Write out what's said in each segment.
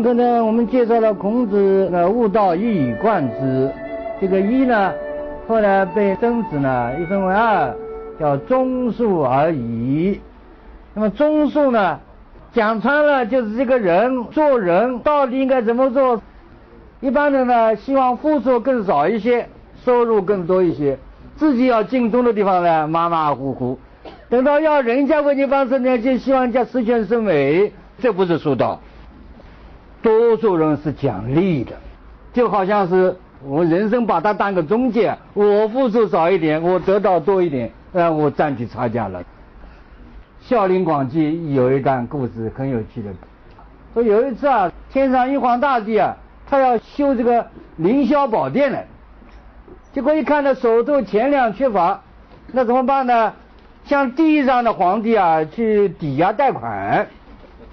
上堂课呢，我们介绍了孔子的悟道一以贯之。这个一呢，后来被曾子呢一分为二，叫忠恕而已。那么忠恕呢，讲穿了就是这个人做人到底应该怎么做。一般人呢，希望付出更少一些，收入更多一些，自己要尽忠的地方呢，马马虎虎。等到要人家为你办事呢，就希望人家十全十美，这不是恕道。多数人是讲利的，就好像是我人生把它当个中介，我付出少一点，我得到多一点，让我占据差价了。《孝陵广记》有一段故事很有趣的，说有一次啊，天上玉皇大帝啊，他要修这个凌霄宝殿呢，结果一看呢手头钱粮缺乏，那怎么办呢？向地上的皇帝啊去抵押贷款，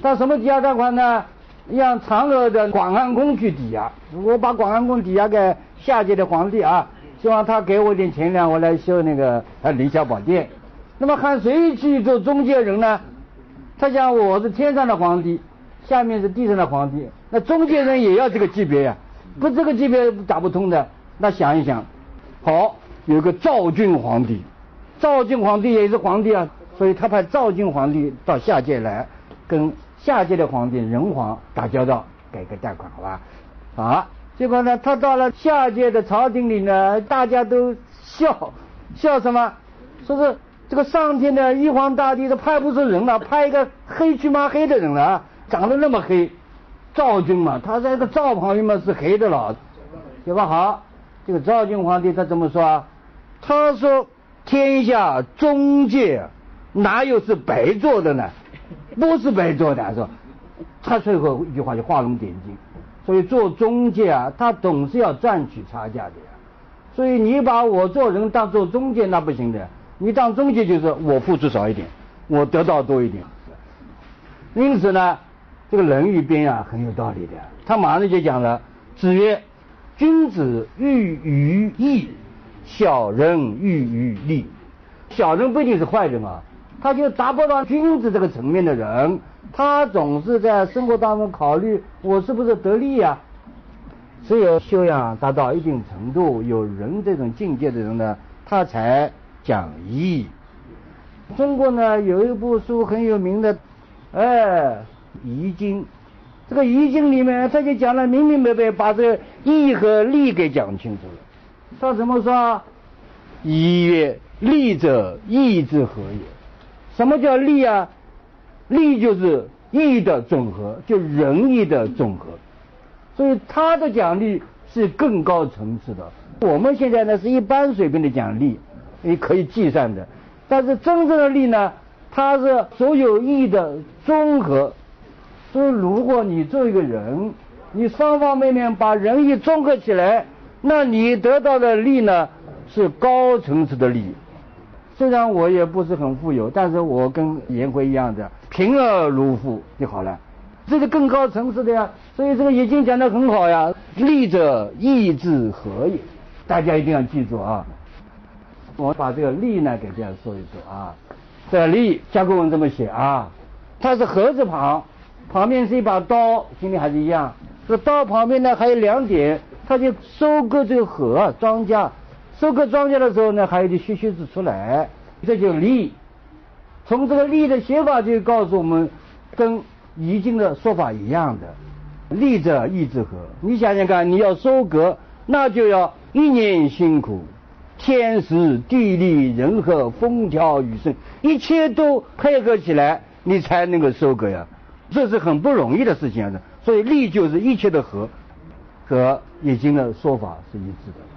他什么抵押贷款呢？让嫦娥的广寒宫去抵押，我把广寒宫抵押给下界的皇帝啊，希望他给我点钱粮，我来修那个啊凌霄宝殿。那么喊谁去做中介人呢？他讲我是天上的皇帝，下面是地上的皇帝，那中介人也要这个级别呀，不这个级别打不通的。那想一想，好，有个赵俊皇帝，赵俊皇帝也是皇帝啊，所以他派赵俊皇帝到下界来跟。下届的皇帝人皇打交道，给个贷款，好吧？啊，结果呢，他到了下届的朝廷里呢，大家都笑，笑什么？说是这个上天的玉皇大帝都派不出人了，派一个黑黢麻黑的人了，长得那么黑，赵军嘛，他在这个赵旁边嘛是黑的了，对吧？好，这个赵军皇帝他怎么说啊？他说天下中介哪有是白做的呢？不是白做的，是吧？他最后一句话就画龙点睛。所以做中介啊，他总是要赚取差价的呀。所以你把我做人当做中介，那不行的。你当中介就是我付出少一点，我得到多一点。因此呢，这个《论语》边啊很有道理的。他马上就讲了：“子曰，君子喻于义，小人喻于利。小人不一定是坏人啊。”他就达不到君子这个层面的人，他总是在生活当中考虑我是不是得利呀？只有修养达到一定程度，有人这种境界的人呢，他才讲义。中国呢有一部书很有名的，哎，《易经》。这个《易经》里面他就讲了明明白白，把这义和利给讲清楚了。他怎么说？义曰：利者，义之和也。什么叫利啊？利就是义的总和，就仁义的总和。所以他的奖励是更高层次的。我们现在呢是一般水平的奖励，你可以计算的。但是真正的利呢，它是所有义的综合。所以如果你做一个人，你方方面面把仁义综合起来，那你得到的利呢是高层次的利。虽然我也不是很富有，但是我跟颜回一样的贫而如富就好了，这是更高层次的呀。所以这个已经讲得很好呀，利者义之和也，大家一定要记住啊。我把这个利呢给大家说一说啊。这利，甲骨文这么写啊，它是禾字旁，旁边是一把刀，心里还是一样。这刀旁边呢还有两点，它就收割这个禾庄稼。收割庄稼的时候呢，还有点须须子出来，这就利。从这个利的写法就告诉我们，跟易经的说法一样的。利者义之和。你想想看，你要收割，那就要一年辛苦，天时地利人和风调雨顺，一切都配合起来，你才能够收割呀。这是很不容易的事情啊。所以利就是一切的和，和易经的说法是一致的。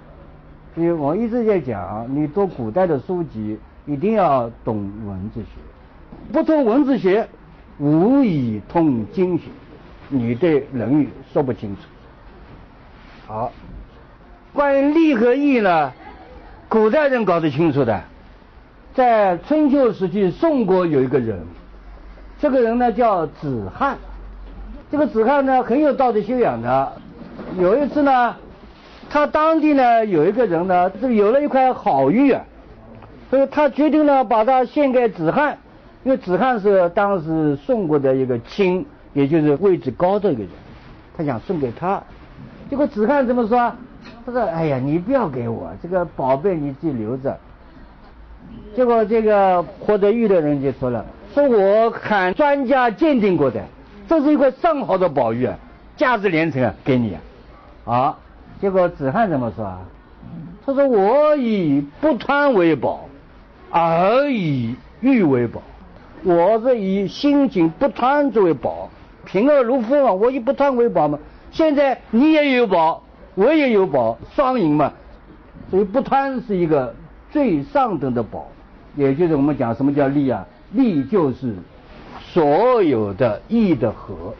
所以我一直在讲，你读古代的书籍，一定要懂文字学。不通文字学，无以通经学。你对论语说不清楚。好，关于利和义呢，古代人搞得清楚的。在春秋时期，宋国有一个人，这个人呢叫子罕。这个子罕呢很有道德修养的。有一次呢，他当地呢有一个人呢，这个有了一块好玉啊，所以他决定呢把它献给子罕，因为子罕是当时宋国的一个卿，也就是位置高的一个人，他想送给他。结果子罕怎么说？他说：“哎呀，你不要给我这个宝贝，你自己留着。”结果这个获得玉的人就说了：“说我喊专家鉴定过的，这是一块上好的宝玉啊，价值连城啊，给你。”啊，结果子罕怎么说啊？他说：“我以不贪为宝，而以玉为宝。我是以心景不贪作为宝，贫而如风啊，我以不贪为宝嘛。现在你也有宝，我也有宝，双赢嘛。所以不贪是一个最上等的宝。”也就是我们讲什么叫利啊？利就是所有的义的和。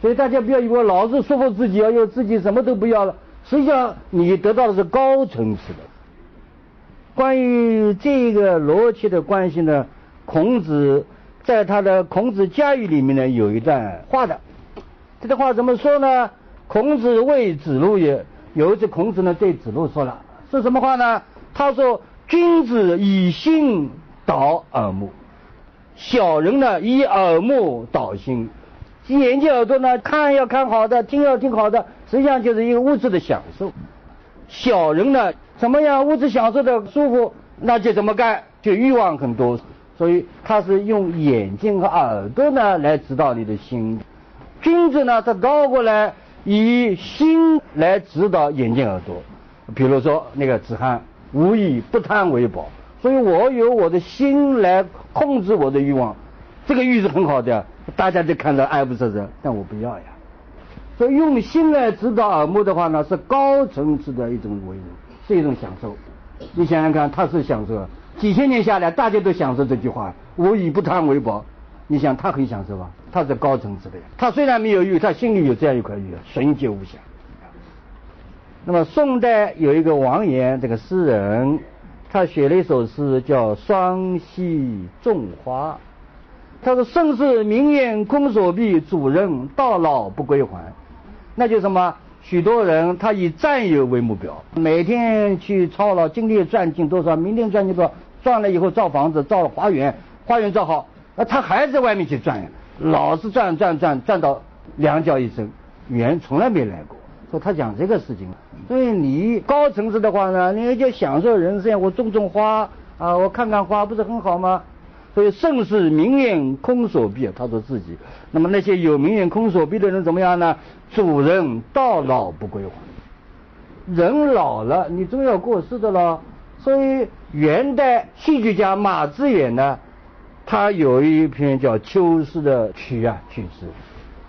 所以大家不要以为老是说服自己，哎呦自己什么都不要了，实际上你得到的是高层次的。关于这个逻辑的关系呢，孔子在他的《孔子家语》里面呢有一段话的。这段话怎么说呢？孔子谓子路也。有一次孔子呢对子路说了，是什么话呢？他说。君子以心导耳目，小人呢以耳目导心。眼睛耳朵呢看要看好的，听要听好的，实际上就是一个物质的享受。小人呢怎么样物质享受的舒服，那就怎么干，就欲望很多。所以他是用眼睛和耳朵呢来指导你的心。君子呢他倒过来以心来指导眼睛耳朵。比如说那个子罕。无以不贪为宝，所以我有我的心来控制我的欲望，这个欲是很好的，大家就看到爱不释手，但我不要呀。所以用心来指导耳目的话呢，是高层次的一种为人是一种享受。你想想看，他是享受，几千年下来大家都享受这句话，我以不贪为宝。你想他很享受吧？他是高层次的呀。他虽然没有欲，他心里有这样一块欲，纯洁无瑕。那么宋代有一个王岩这个诗人，他写了一首诗叫《双溪种花》。他说：“盛世名宴空所毕，主人到老不归还。”那就什么？许多人他以占有为目标，每天去操劳，今天赚进多少，明天赚进多少，赚了以后造房子，造了花园，花园造好，那他还在外面去赚，老是赚赚赚赚到两脚一伸，缘从来没来过。说他讲这个事情，所以你高层次的话呢，你就享受人生，我种种花啊，我看看花，不是很好吗？所以盛世名言空所毕，他说自己。那么那些有名言空所毕的人怎么样呢？主人到老不归还，人老了，你总要过世的了。所以元代戏剧家马致远呢，他有一篇叫《秋思》的曲啊曲诗，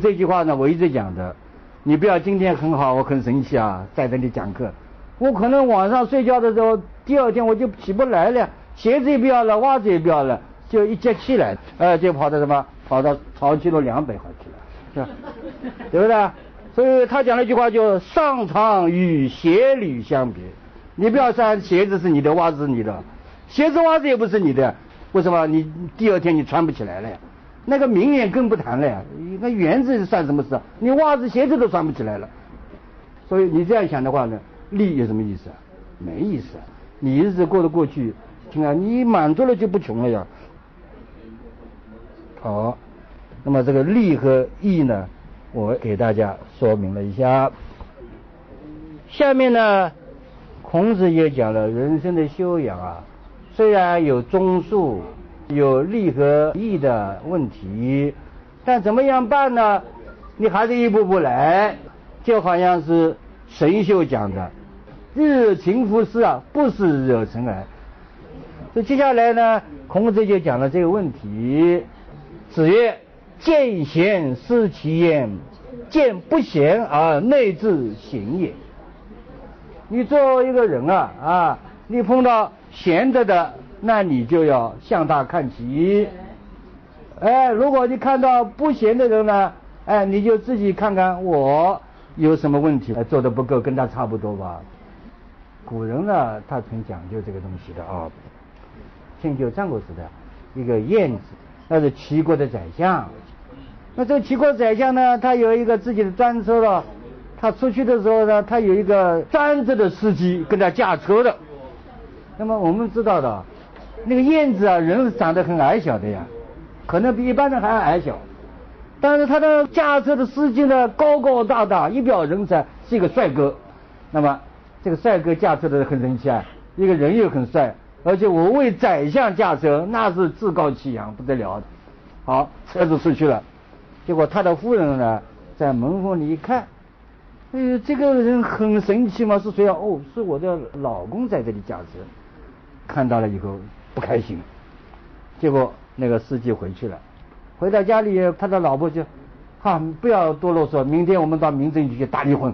这句话呢，我一直讲的。你不要今天很好，我很生气啊，在这里讲课，我可能晚上睡觉的时候，第二天我就起不来了，鞋子也不要了，袜子也不要了，就一接气来，呃，就跑到什么，跑到曹溪路两百号去了，是吧？对不对？所以他讲了一句话，就上床与鞋履相比，你不要穿鞋子是你的，袜子是你的，鞋子袜子也不是你的，为什么？你第二天你穿不起来了呀？那个明年更不谈了呀，那园子算什么事啊？你袜子鞋子都穿不起来了，所以你这样想的话呢，利有什么意思啊？没意思啊！你日子过得过去，听啊，你满足了就不穷了呀。好，那么这个利和义呢，我给大家说明了一下。下面呢，孔子也讲了人生的修养啊，虽然有中术。有利和义的问题，但怎么样办呢？你还是一步步来，就好像是神秀讲的“日情夫事啊，不是惹尘埃”。所以接下来呢，孔子就讲了这个问题。子曰：“见贤思齐焉，见不贤而内自省也。”你作为一个人啊啊，你碰到贤德的。那你就要向他看齐，哎，如果你看到不贤的人呢，哎，你就自己看看我有什么问题，做的不够，跟他差不多吧。古人呢，他很讲究这个东西的啊。春秋战国时代，一个晏子，那是齐国的宰相。那这个齐国宰相呢，他有一个自己的专车了。他出去的时候呢，他有一个专职的司机跟他驾车的。那么我们知道的，那个燕子啊，人长得很矮小的呀，可能比一般人还要矮小。但是他的驾车的司机呢，高高大大，一表人才，是一个帅哥。那么这个帅哥驾车的很神奇啊，一个人又很帅，而且我为宰相驾车，那是趾高气扬，不得了。好，车子出去了，结果他的夫人呢，在门缝里一看。哎，这个人很神奇嘛，是谁啊？哦，是我的老公在这里驾车。看到了以后不开心，结果那个司机回去了，回到家里，他的老婆就，哈，不要多啰嗦，明天我们到民政局去打离婚。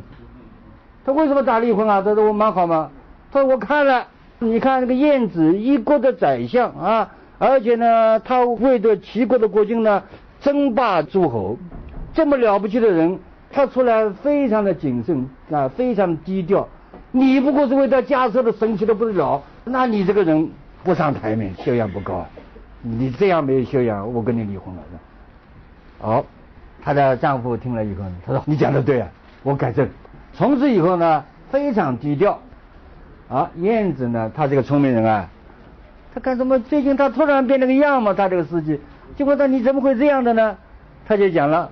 他为什么打离婚啊？他说我蛮好嘛。他说我看了，你看那个燕子，一国的宰相啊，而且呢，他为的齐国的国君呢，争霸诸侯，这么了不起的人。他出来非常的谨慎啊，非常低调。你不过是为他驾车的神奇的不得了，那你这个人不上台面，修养不高。你这样没有修养，我跟你离婚了。好，她的丈夫听了以后，他说：“你讲的对啊，我改正。”从此以后呢，非常低调。啊，燕子呢，他这个聪明人啊，他干什么？最近他突然变了个样嘛，他这个司机。结果他你怎么会这样的呢？他就讲了。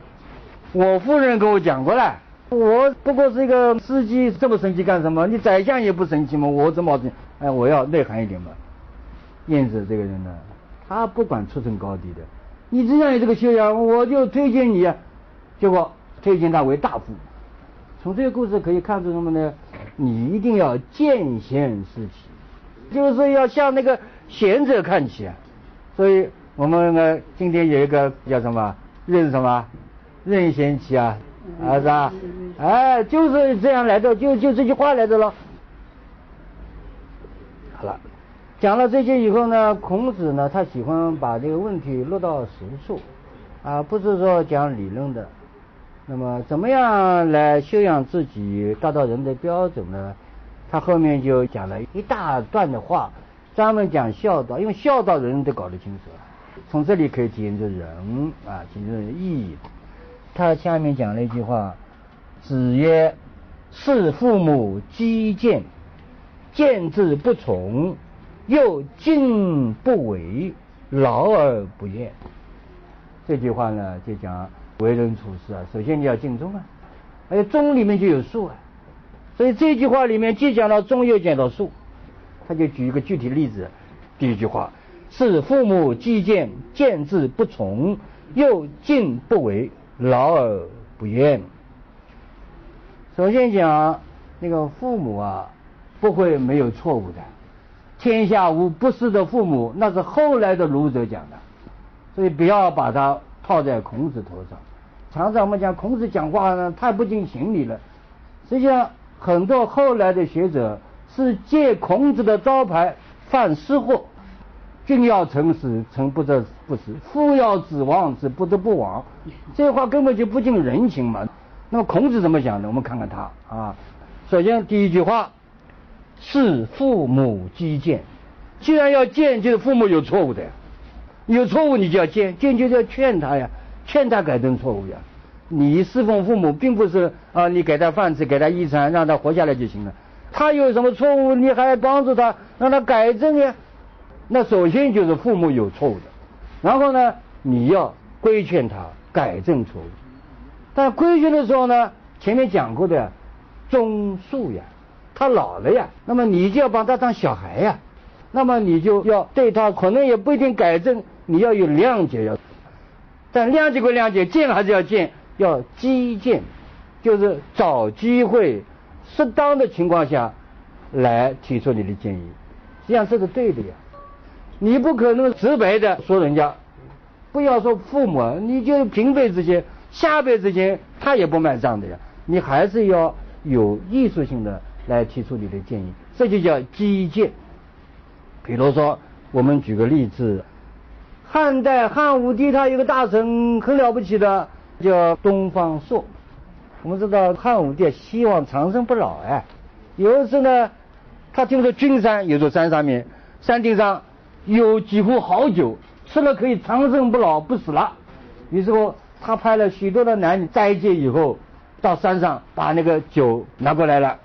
我夫人跟我讲过了，我不过是一个司机，这么生气干什么？你宰相也不生气吗？我怎么哎，我要内涵一点嘛。燕子这个人呢，他不管出身高低的，你只要有这个修养，我就推荐你。结果推荐他为大夫。从这个故事可以看出什么呢？你一定要见贤思齐，就是要向那个贤者看齐啊。所以我们呢，今天有一个叫什么？任什么？任贤齐啊，啊是吧？哎，就是这样来的，就就这句话来的了。好了，讲了这些以后呢，孔子呢，他喜欢把这个问题落到实处，啊，不是说讲理论的。那么，怎么样来修养自己，达到人的标准呢？他后面就讲了一大段的话，专门讲孝道，因为孝道人人都搞得清楚，从这里可以体现出人啊，体现出义。他下面讲了一句话：“子曰，是父母积见，见之不从，又敬不为，劳而不厌。”这句话呢，就讲为人处事啊，首先你要敬忠啊，而且忠里面就有术啊，所以这句话里面既讲到忠，又讲到术。他就举一个具体例子，第一句话是父母既见，见之不从，又敬不为。劳而不厌。首先讲那个父母啊，不会没有错误的。天下无不是的父母，那是后来的儒者讲的，所以不要把它套在孔子头上。常常我们讲孔子讲话呢，太不近情理了。实际上，很多后来的学者是借孔子的招牌犯失货。君要臣死，臣不得不死；父要子亡，子不得不亡。这话根本就不近人情嘛。那么孔子怎么讲的？我们看看他啊。首先第一句话是父母积谏。既然要谏，就是父母有错误的呀。有错误你就要谏，谏就是要劝他呀，劝他改正错误呀。你侍奉父母，并不是啊，你给他饭吃，给他衣裳，让他活下来就行了。他有什么错误，你还要帮助他，让他改正呀。那首先就是父母有错误的，然后呢，你要规劝他改正错误。但规劝的时候呢，前面讲过的，忠恕呀，他老了呀，那么你就要把他当小孩呀，那么你就要对他可能也不一定改正，你要有谅解要。但谅解归谅解，见还是要见，要激见，就是找机会，适当的情况下来提出你的建议，实际上这是对的呀。你不可能直白的说人家，不要说父母，你就平辈之间、下辈之间，他也不卖账的呀。你还是要有艺术性的来提出你的建议，这就叫基建。比如说，我们举个例子，汉代汉武帝他有个大臣很了不起的，叫东方朔。我们知道汉武帝希望长生不老哎，有一次呢，他听说君山有座山上面，山顶上有几壶好酒，吃了可以长生不老不死了。于是乎，他派了许多的男女斋戒以后，到山上把那个酒拿过来了。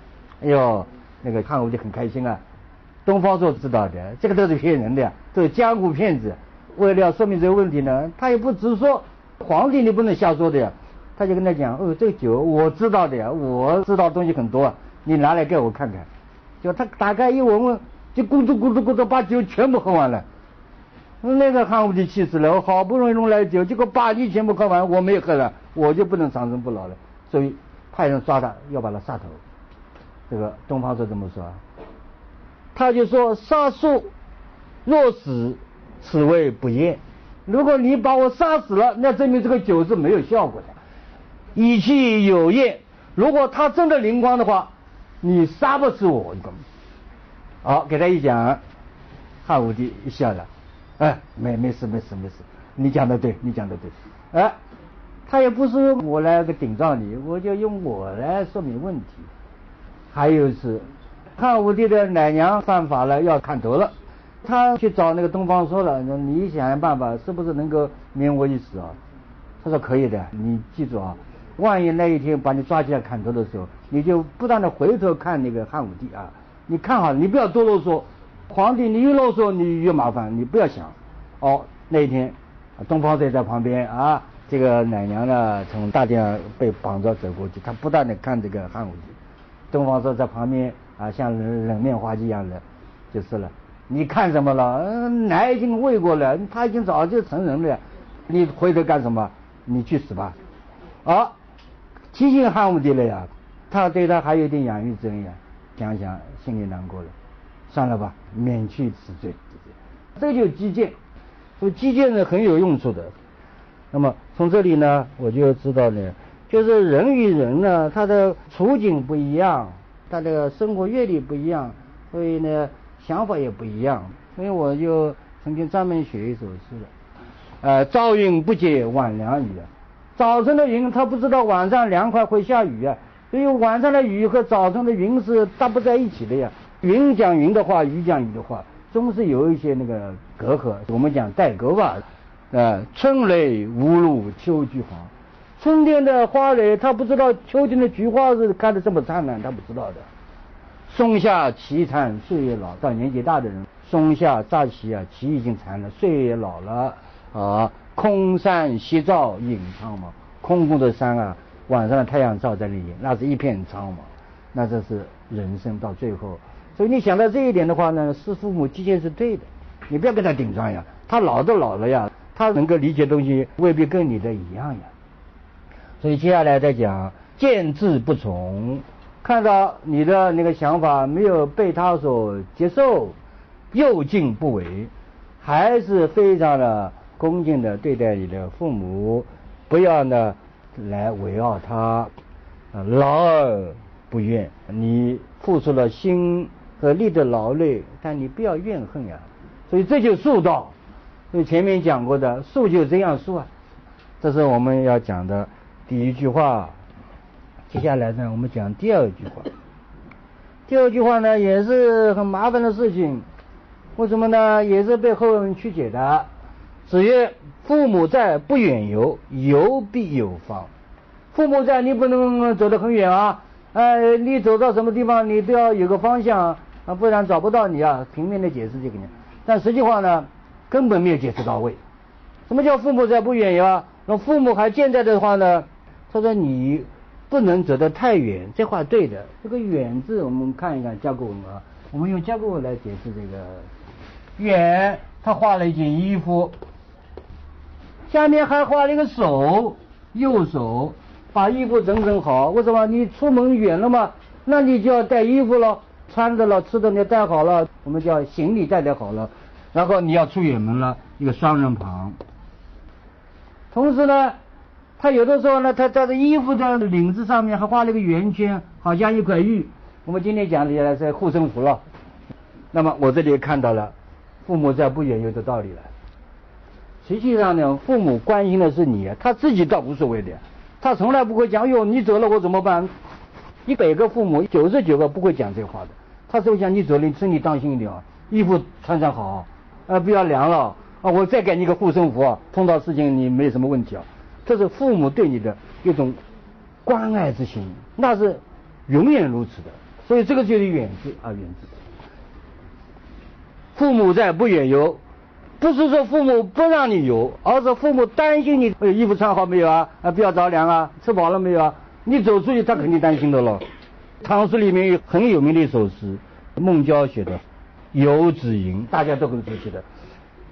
哎呦，那个汉武帝很开心啊。东方朔知道的，这个都是骗人的，都是江湖骗子。为了要说明这个问题呢，他也不直说，皇帝你不能瞎说的呀。他就跟他讲，哦，这个酒我知道的呀，我知道东西很多，你拿来给我看看。就他打开一闻闻，就咕嘟咕嘟咕嘟把酒全部喝完了。那个汉武帝气死了，我好不容易弄来酒，结果把你全部喝完，我没喝了，我就不能长生不老了。所以派人抓他，要把他杀头。这个东方朔这么说，他就说杀树若死，此谓不验。如果你把我杀死了，那证明这个酒是没有效果的。以其有验，如果他真的灵光的话，你杀不死我。好，给他一讲，汉武帝一笑了。哎，没没事没事没事，你讲的对，你讲的对，哎，他也不是我来个顶撞你，我就用我来说明问题。还有是，汉武帝的奶娘犯法了，要砍头了，他去找那个东方朔了，你想想办法，是不是能够免我一死啊？他说可以的，你记住啊，万一那一天把你抓起来砍头的时候，你就不断的回头看那个汉武帝啊，你看好了，你不要多啰嗦。皇帝，你越啰嗦，你越麻烦。你不要想。哦，那一天，东方朔在旁边啊，这个奶娘呢从大殿被绑着走过去，他不断的看这个汉武帝。东方朔在旁边啊，像冷冷面花鸡一样的，就是了。你看什么了？嗯奶已经喂过了，他已经早就成人了。你回头干什么？你去死吧！啊，提醒汉武帝了呀，他对他还有点养育之恩呀。想想心里难过了。算了吧，免去此罪。这就击剑，所以击剑是很有用处的。那么从这里呢，我就知道呢，就是人与人呢，他的处境不一样，他的生活阅历不一样，所以呢，想法也不一样。所以我就曾经专门写一首诗的，呃，朝云不解晚凉雨啊。早晨的云，他不知道晚上凉快会下雨啊，所以晚上的雨和早晨的云是搭不在一起的呀。云讲云的话，雨讲雨的话，总是有一些那个隔阂。我们讲代沟吧。啊，春雷无路秋菊黄。春天的花蕾，他不知道秋天的菊花是开的这么灿烂，他不知道的。松下奇残岁月老，到年纪大的人，松下乍起啊，奇已经残了，岁月老了啊。空山夕照影苍茫，空空的山啊，晚上的太阳照在里面，那是一片苍茫。那这是人生到最后。所以你想到这一点的话呢，是父母之见是对的，你不要跟他顶撞呀，他老都老了呀，他能够理解东西未必跟你的一样呀。所以接下来再讲见字不从，看到你的那个想法没有被他所接受，又敬不为，还是非常的恭敬的对待你的父母，不要呢来围绕他，劳而不怨，你付出了心。和力的劳累，但你不要怨恨呀。所以这就术道。所以前面讲过的术就这样术啊。这是我们要讲的第一句话。接下来呢，我们讲第二句话。第二句话呢，也是很麻烦的事情。为什么呢？也是被后人曲解的。子曰：“父母在，不远游，游必有方。”父母在，你不能走得很远啊。哎，你走到什么地方，你都要有个方向。啊，不然找不到你啊！平面的解释就给你，但实际话呢，根本没有解释到位。什么叫父母在不远游啊？那父母还健在的话呢？他说你不能走得太远，这话对的。这个“远”字，我们看一看甲骨文啊，我们用甲骨文来解释这个“远”。他画了一件衣服，下面还画了一个手，右手把衣服整整好。为什么？你出门远了嘛，那你就要带衣服了。穿的了，吃的你带好了，我们叫行李带带好了，然后你要出远门了，一个双人旁。同时呢，他有的时候呢，他在这衣服的领子上面还画了一个圆圈，好像一块玉。我们今天讲的是护身符了。那么我这里看到了父母在不远游的道理了。实际上呢，父母关心的是你，他自己倒无所谓的，他从来不会讲哟，你走了我怎么办？一百个父母，九十九个不会讲这话的。他是想你走了，你身体当心一点啊，衣服穿上好，啊不要凉了啊，我再给你个护身符，碰到事情你没什么问题啊。这是父母对你的一种关爱之心，那是永远如此的。所以这个就是远志啊，远志。父母在不远游，不是说父母不让你游，而是父母担心你衣服穿好没有啊，啊不要着凉啊，吃饱了没有啊？你走出去，他肯定担心的了。唐诗里面有很有名的一首诗，孟郊写的《游子吟》，大家都很熟悉的。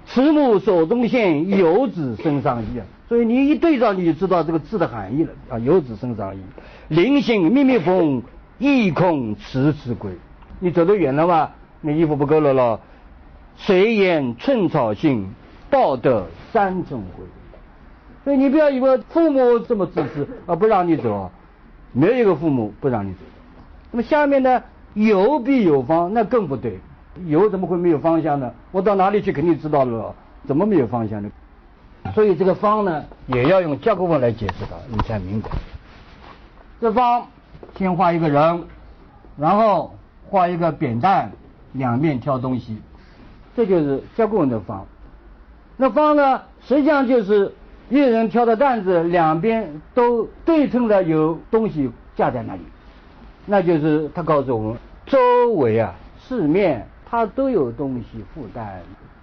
慈母手中线，游子身上衣啊。所以你一对照，你就知道这个字的含义了啊。游子身上衣，临行密密缝，意恐迟迟归。你走得远了嘛，那衣服不够了咯。谁言寸草心，报得三春晖。所以你不要以为父母这么自私啊，不让你走。没有一个父母不让你走。那么下面呢，游必有方，那更不对。游怎么会没有方向呢？我到哪里去肯定知道了，怎么没有方向呢？所以这个方呢，也要用甲骨文来解释它，你才明白。这方先画一个人，然后画一个扁担，两面挑东西，这就是甲骨文的方。那方呢，实际上就是一人挑的担子，两边都对称的有东西架在那里，那就是他告诉我们，周围啊四面它都有东西负担，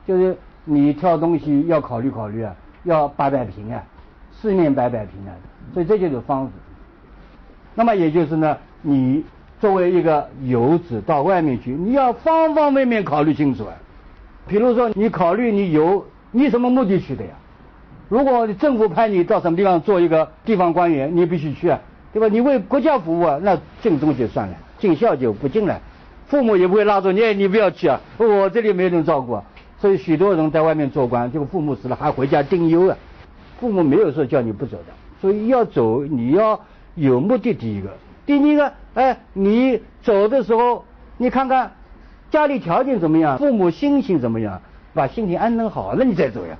就是你挑东西要考虑考虑啊。要摆摆平啊，四面摆摆平啊，所以这就是方子。那么也就是呢，你作为一个游子到外面去，你要方方面面考虑清楚啊。比如说，你考虑你游，你什么目的去的呀？如果政府派你到什么地方做一个地方官员，你必须去啊，对吧？你为国家服务啊，那尽忠就算了，尽孝就不尽了。父母也不会拉着你，你不要去啊，我这里没人照顾啊。所以许多人在外面做官，结果父母死了还回家丁忧啊。父母没有说叫你不走的，所以要走你要有目的。第一个，第二个，哎，你走的时候，你看看家里条件怎么样，父母心情怎么样，把心情安顿好了，你再走呀。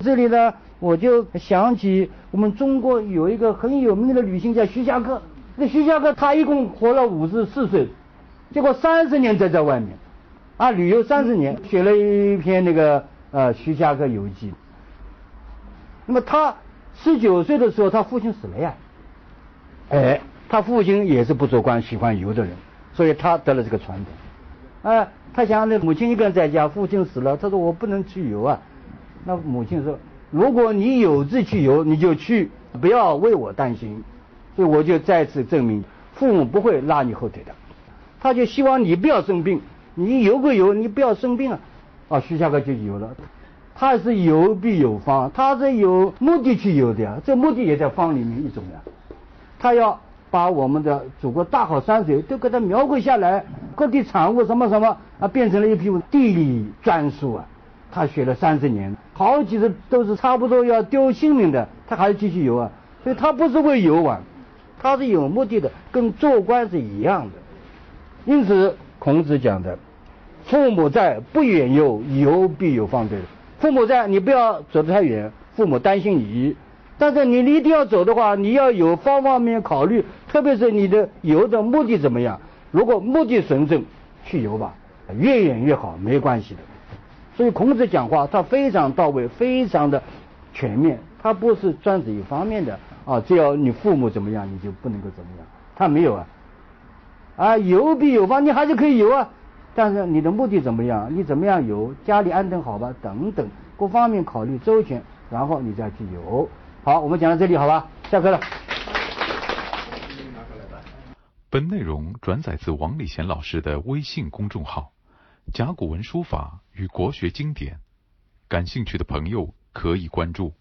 这里呢，我就想起我们中国有一个很有名的女性叫徐霞客。那徐霞客他一共活了五十四岁，结果三十年在在外面。啊，旅游三十年，写了一篇那个呃《徐霞客游记》。那么他十九岁的时候，他父亲死了呀。哎，他父亲也是不做官、喜欢游的人，所以他得了这个传统。哎，他想那母亲一个人在家，父亲死了，他说我不能去游啊。那母亲说，如果你有志去游，你就去，不要为我担心。所以我就再次证明，父母不会拉你后腿的。他就希望你不要生病。你游归游，你不要生病啊！啊，徐霞客就游了。他是游必有方，他是有目的去游的呀。这目的也在方里面一种呀。他要把我们的祖国大好山水都给他描绘下来，各地产物什么什么啊，变成了一批地理专书啊。他学了三十年，好几次都是差不多要丢性命的，他还继续游啊。所以他不是为游玩，他是有目的的，跟做官是一样的。因此，孔子讲的。父母在，不远游，游必有方。对，父母在，你不要走得太远，父母担心你。但是你一定要走的话，你要有方方面面考虑，特别是你的游的目的怎么样。如果目的纯正，去游吧，越远越好，没关系的。所以孔子讲话，他非常到位，非常的全面，他不是专指一方面的啊。只要你父母怎么样，你就不能够怎么样。他没有啊，啊，游必有方，你还是可以游啊。但是你的目的怎么样？你怎么样游？家里安顿好吧？等等各方面考虑周全，然后你再去游。好，我们讲到这里，好吧？下课了。本内容转载自王礼贤老师的微信公众号《甲骨文书法与国学经典》，感兴趣的朋友可以关注。